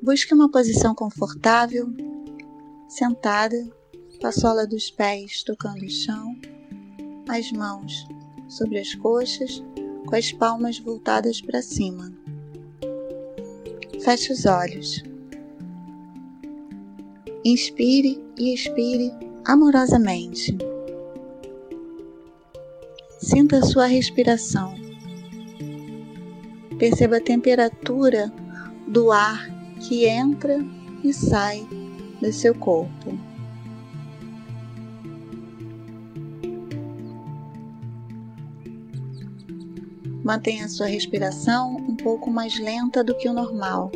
Busque uma posição confortável, sentada, com a sola dos pés tocando o chão, as mãos sobre as coxas, com as palmas voltadas para cima. Feche os olhos. Inspire e expire amorosamente. Sinta a sua respiração. Perceba a temperatura do ar que entra e sai do seu corpo. Mantenha a sua respiração um pouco mais lenta do que o normal.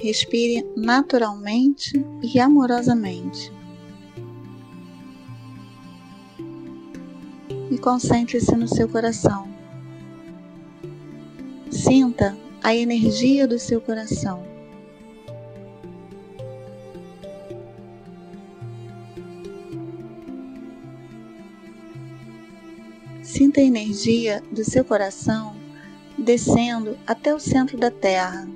Respire naturalmente e amorosamente. E concentre-se no seu coração. Sinta a energia do seu coração. Sinta a energia do seu coração descendo até o centro da Terra.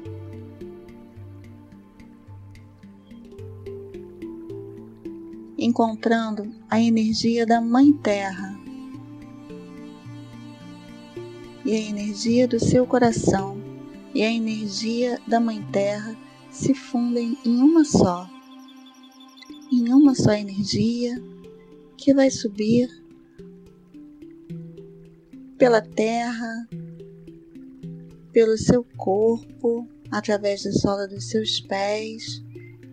Encontrando a energia da Mãe Terra e a energia do seu coração e a energia da Mãe Terra se fundem em uma só, em uma só energia que vai subir pela terra, pelo seu corpo, através da sola dos seus pés,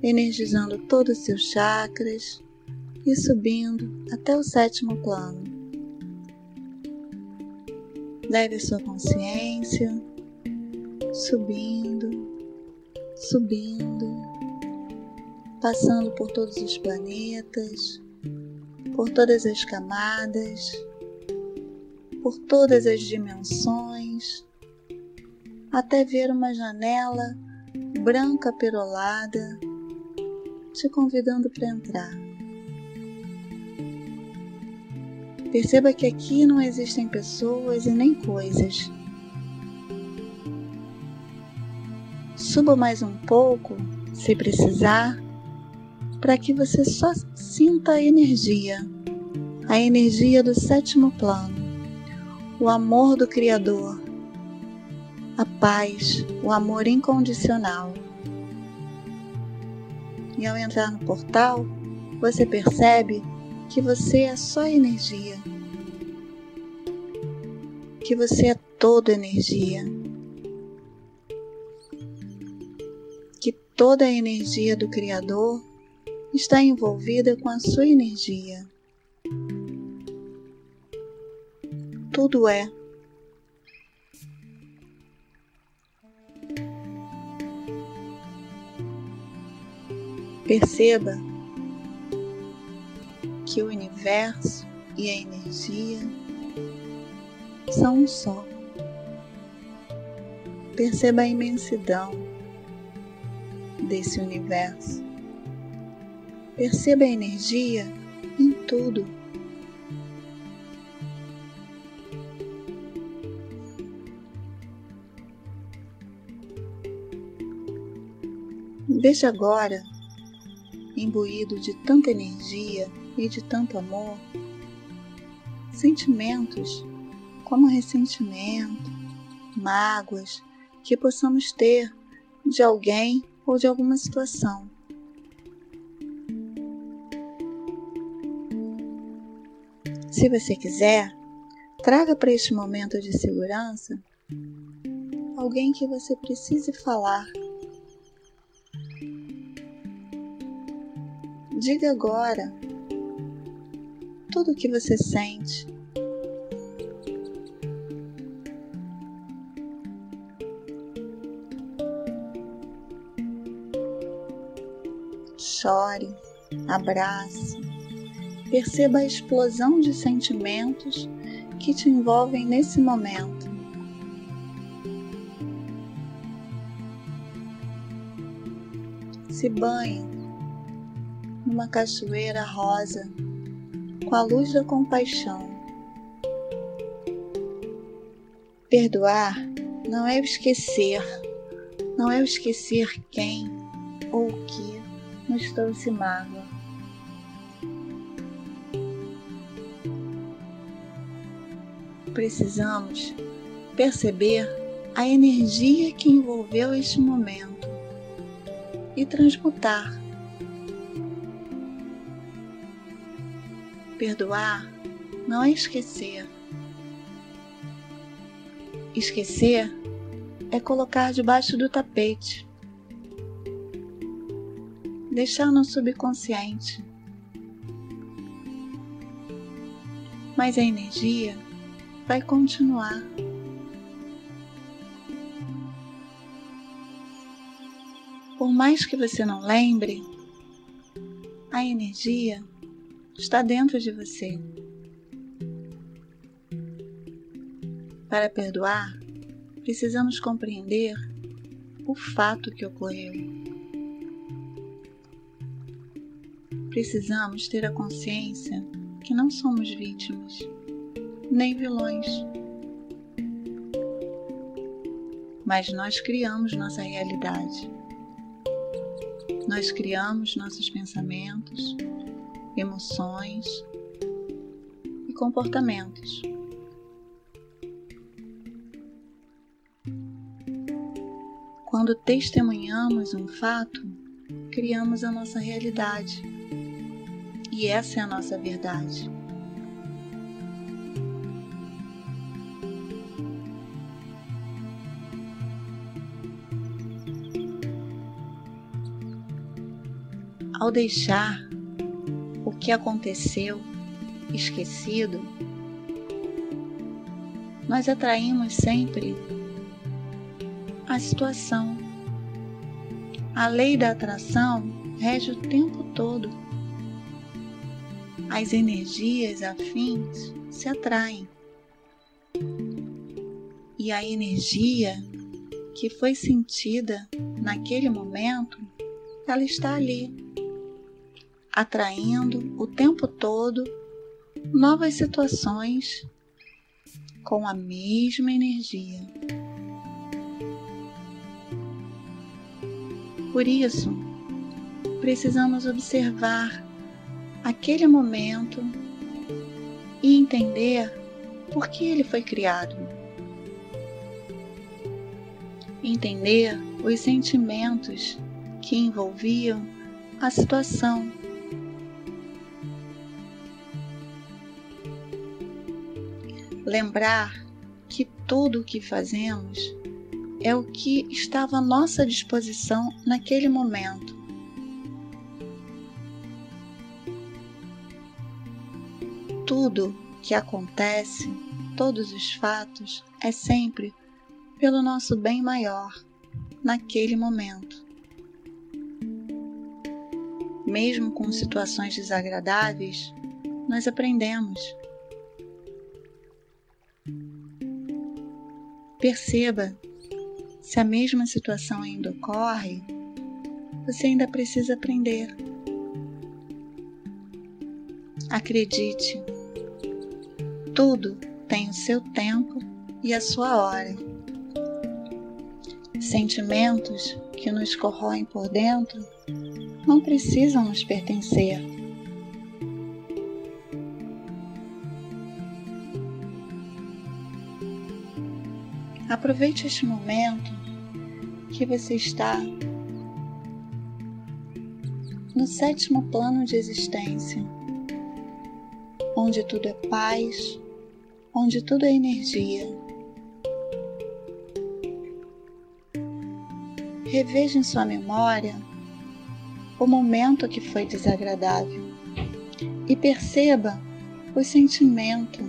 energizando todos os seus chakras e subindo até o sétimo plano. Leve sua consciência subindo, subindo, passando por todos os planetas, por todas as camadas por todas as dimensões, até ver uma janela branca perolada te convidando para entrar. Perceba que aqui não existem pessoas e nem coisas. Suba mais um pouco, se precisar, para que você só sinta a energia, a energia do sétimo plano o amor do Criador, a paz, o amor incondicional. E ao entrar no portal, você percebe que você é só energia, que você é toda energia, que toda a energia do Criador está envolvida com a sua energia. tudo é. Perceba que o universo e a energia são um só. Perceba a imensidão desse universo. Perceba a energia em tudo. Veja agora, imbuído de tanta energia e de tanto amor, sentimentos como ressentimento, mágoas que possamos ter de alguém ou de alguma situação. Se você quiser, traga para este momento de segurança alguém que você precise falar Diga agora tudo o que você sente. Chore, abrace, perceba a explosão de sentimentos que te envolvem nesse momento. Se banhe numa cachoeira rosa com a luz da compaixão. Perdoar não é esquecer, não é esquecer quem ou o que nos trouxe mágoa. Precisamos perceber a energia que envolveu este momento e transmutar. Perdoar não é esquecer. Esquecer é colocar debaixo do tapete, deixar no subconsciente. Mas a energia vai continuar. Por mais que você não lembre, a energia está dentro de você. Para perdoar, precisamos compreender o fato que ocorreu. Precisamos ter a consciência que não somos vítimas, nem vilões. Mas nós criamos nossa realidade. Nós criamos nossos pensamentos, emoções e comportamentos. Quando testemunhamos um fato, criamos a nossa realidade. E essa é a nossa verdade. Ao deixar que aconteceu esquecido, nós atraímos sempre a situação. A lei da atração rege o tempo todo. As energias afins se atraem. E a energia que foi sentida naquele momento, ela está ali, atraindo o tempo todo novas situações com a mesma energia. Por isso, precisamos observar aquele momento e entender por que ele foi criado. Entender os sentimentos que envolviam a situação. Lembrar que tudo o que fazemos é o que estava à nossa disposição naquele momento. Tudo que acontece, todos os fatos, é sempre pelo nosso bem maior naquele momento. Mesmo com situações desagradáveis, nós aprendemos. Perceba se a mesma situação ainda ocorre, você ainda precisa aprender. Acredite, tudo tem o seu tempo e a sua hora. Sentimentos que nos corroem por dentro não precisam nos pertencer. Aproveite este momento que você está no sétimo plano de existência, onde tudo é paz, onde tudo é energia. Reveja em sua memória o momento que foi desagradável e perceba o sentimento.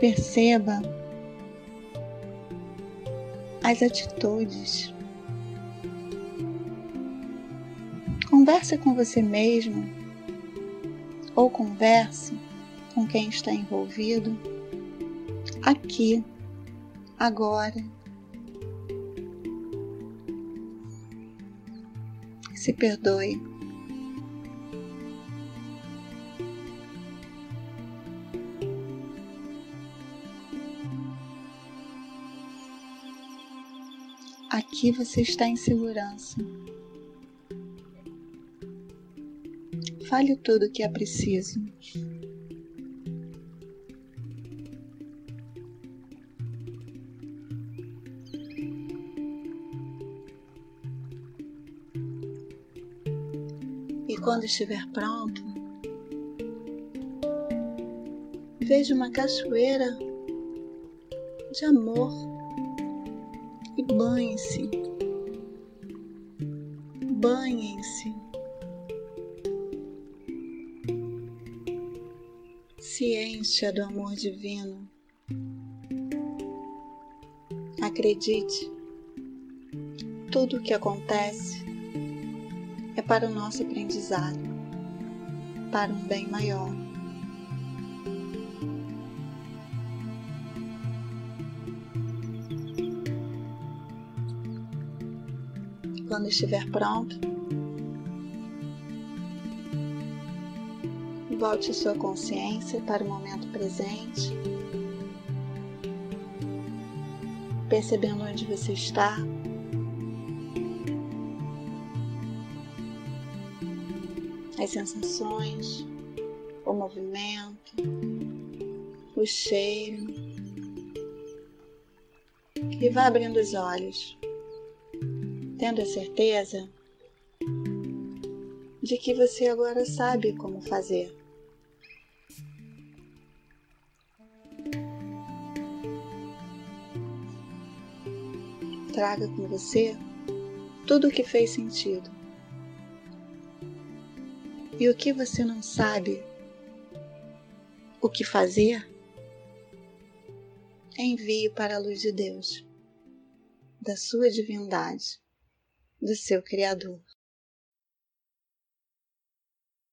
Perceba as atitudes. Converse com você mesmo ou converse com quem está envolvido aqui, agora. Se perdoe. Aqui você está em segurança. Fale tudo o que é preciso. E quando estiver pronto, veja uma cachoeira de amor banhe-se. Banhem-se. Se encha do amor divino. Acredite, tudo o que acontece é para o nosso aprendizado, para um bem maior. Quando estiver pronto, volte sua consciência para o momento presente, percebendo onde você está. As sensações, o movimento, o cheiro, e vá abrindo os olhos tendo a certeza de que você agora sabe como fazer. Traga com você tudo o que fez sentido. E o que você não sabe o que fazer, envie para a luz de Deus, da sua divindade do seu Criador.